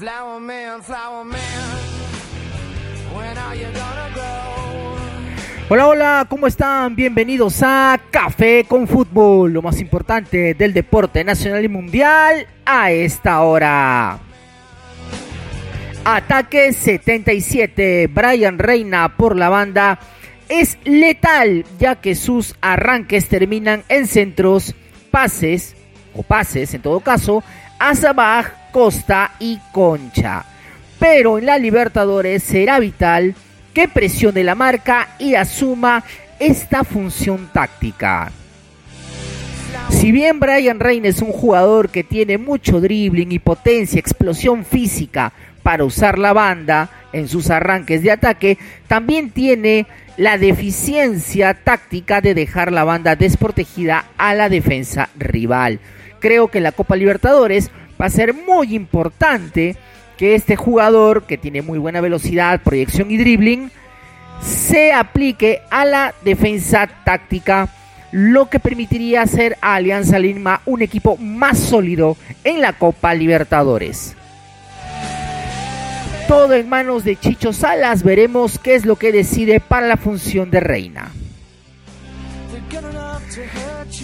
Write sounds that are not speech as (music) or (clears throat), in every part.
Man, man? Hola, hola, ¿cómo están? Bienvenidos a Café con Fútbol, lo más importante del deporte nacional y mundial a esta hora. Ataque 77, Brian Reina por la banda es letal ya que sus arranques terminan en centros, pases o pases en todo caso, a Sabaj, Costa y Concha. Pero en la Libertadores será vital que presione la marca y asuma esta función táctica. Si bien Brian Reina es un jugador que tiene mucho dribbling y potencia, explosión física para usar la banda en sus arranques de ataque, también tiene la deficiencia táctica de dejar la banda desprotegida a la defensa rival. Creo que la Copa Libertadores va a ser muy importante que este jugador, que tiene muy buena velocidad, proyección y dribbling, se aplique a la defensa táctica, lo que permitiría hacer a Alianza Lima un equipo más sólido en la Copa Libertadores. Todo en manos de Chicho Salas, veremos qué es lo que decide para la función de reina.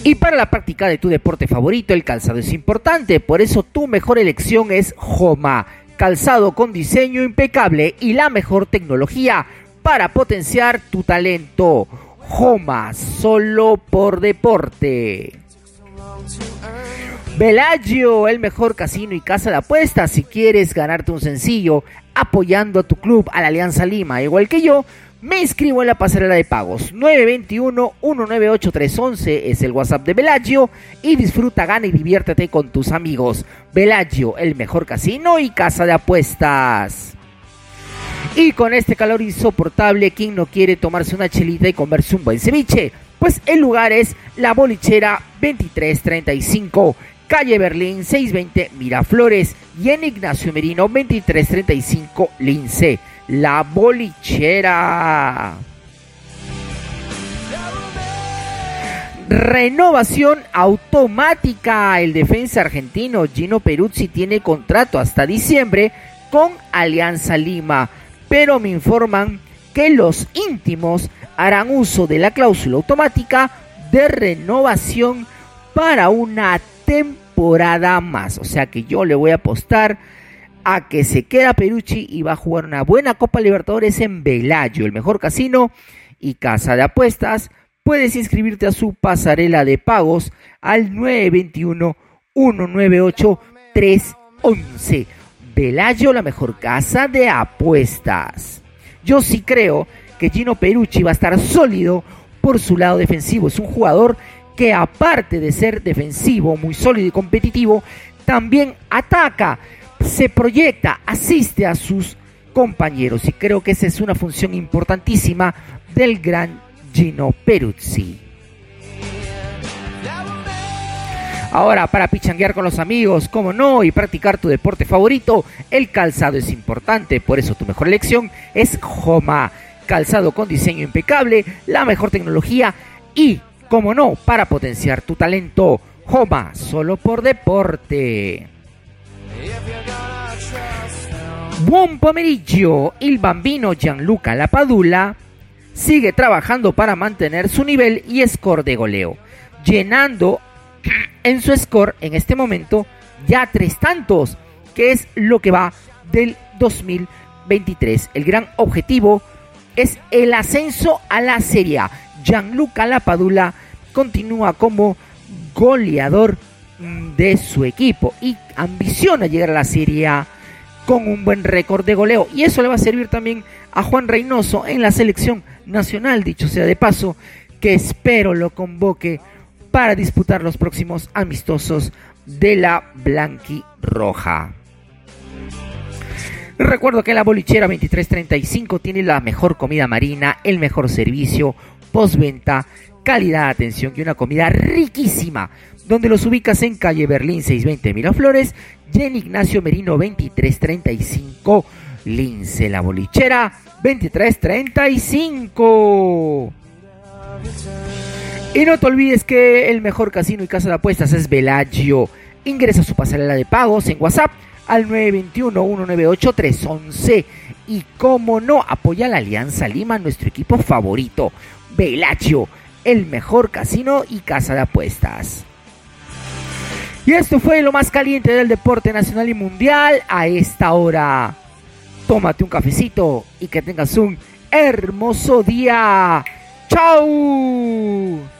Y para la práctica de tu deporte favorito, el calzado es importante, por eso tu mejor elección es Joma, calzado con diseño impecable y la mejor tecnología para potenciar tu talento. Joma, solo por deporte. Bellagio, el mejor casino y casa de apuestas. Si quieres ganarte un sencillo apoyando a tu club, a la Alianza Lima, igual que yo, me inscribo en la pasarela de pagos 921-198-311 es el WhatsApp de Bellagio y disfruta, gana y diviértete con tus amigos. Bellagio, el mejor casino y casa de apuestas. Y con este calor insoportable, ¿quién no quiere tomarse una chelita y comerse un buen ceviche? Pues el lugar es La Bolichera 2335, calle Berlín 620 Miraflores y en Ignacio Merino 2335 Lince. La Bolichera. Renovación automática. El defensa argentino Gino Peruzzi tiene contrato hasta diciembre con Alianza Lima, pero me informan que los íntimos harán uso de la cláusula automática de renovación para una temporada más. O sea que yo le voy a apostar a que se queda Perucci y va a jugar una buena Copa Libertadores en Velayo, el mejor casino y casa de apuestas. Puedes inscribirte a su pasarela de pagos al 921-198-311. Velayo, la mejor casa de apuestas. Yo sí creo que Gino Perucci va a estar sólido por su lado defensivo. Es un jugador que aparte de ser defensivo, muy sólido y competitivo, también ataca se proyecta, asiste a sus compañeros y creo que esa es una función importantísima del gran Gino Peruzzi. Ahora, para pichanguear con los amigos, como no, y practicar tu deporte favorito, el calzado es importante, por eso tu mejor elección es Joma. Calzado con diseño impecable, la mejor tecnología y, como no, para potenciar tu talento. Joma, solo por deporte. Buon pomeriggio, el bambino Gianluca Lapadula sigue trabajando para mantener su nivel y score de goleo, llenando (clears throat) en su score en este momento ya tres tantos, que es lo que va del 2023. El gran objetivo es el ascenso a la Serie. Gianluca Lapadula continúa como goleador de su equipo y ambiciona llegar a la Serie con un buen récord de goleo. Y eso le va a servir también a Juan Reynoso en la selección nacional, dicho sea de paso, que espero lo convoque para disputar los próximos amistosos de la Blanqui-Roja. Recuerdo que la bolichera 2335 tiene la mejor comida marina, el mejor servicio, postventa, calidad, atención y una comida riquísima donde los ubicas en calle Berlín 620 Miraflores y en Ignacio Merino 2335 Lince La Bolichera 2335. Y no te olvides que el mejor casino y casa de apuestas es Velagio. Ingresa a su pasarela de pagos en WhatsApp al 921-198-311. Y como no, apoya la Alianza Lima, nuestro equipo favorito, Velacho, el mejor casino y casa de apuestas. Y esto fue lo más caliente del deporte nacional y mundial a esta hora. Tómate un cafecito y que tengas un hermoso día. ¡Chao!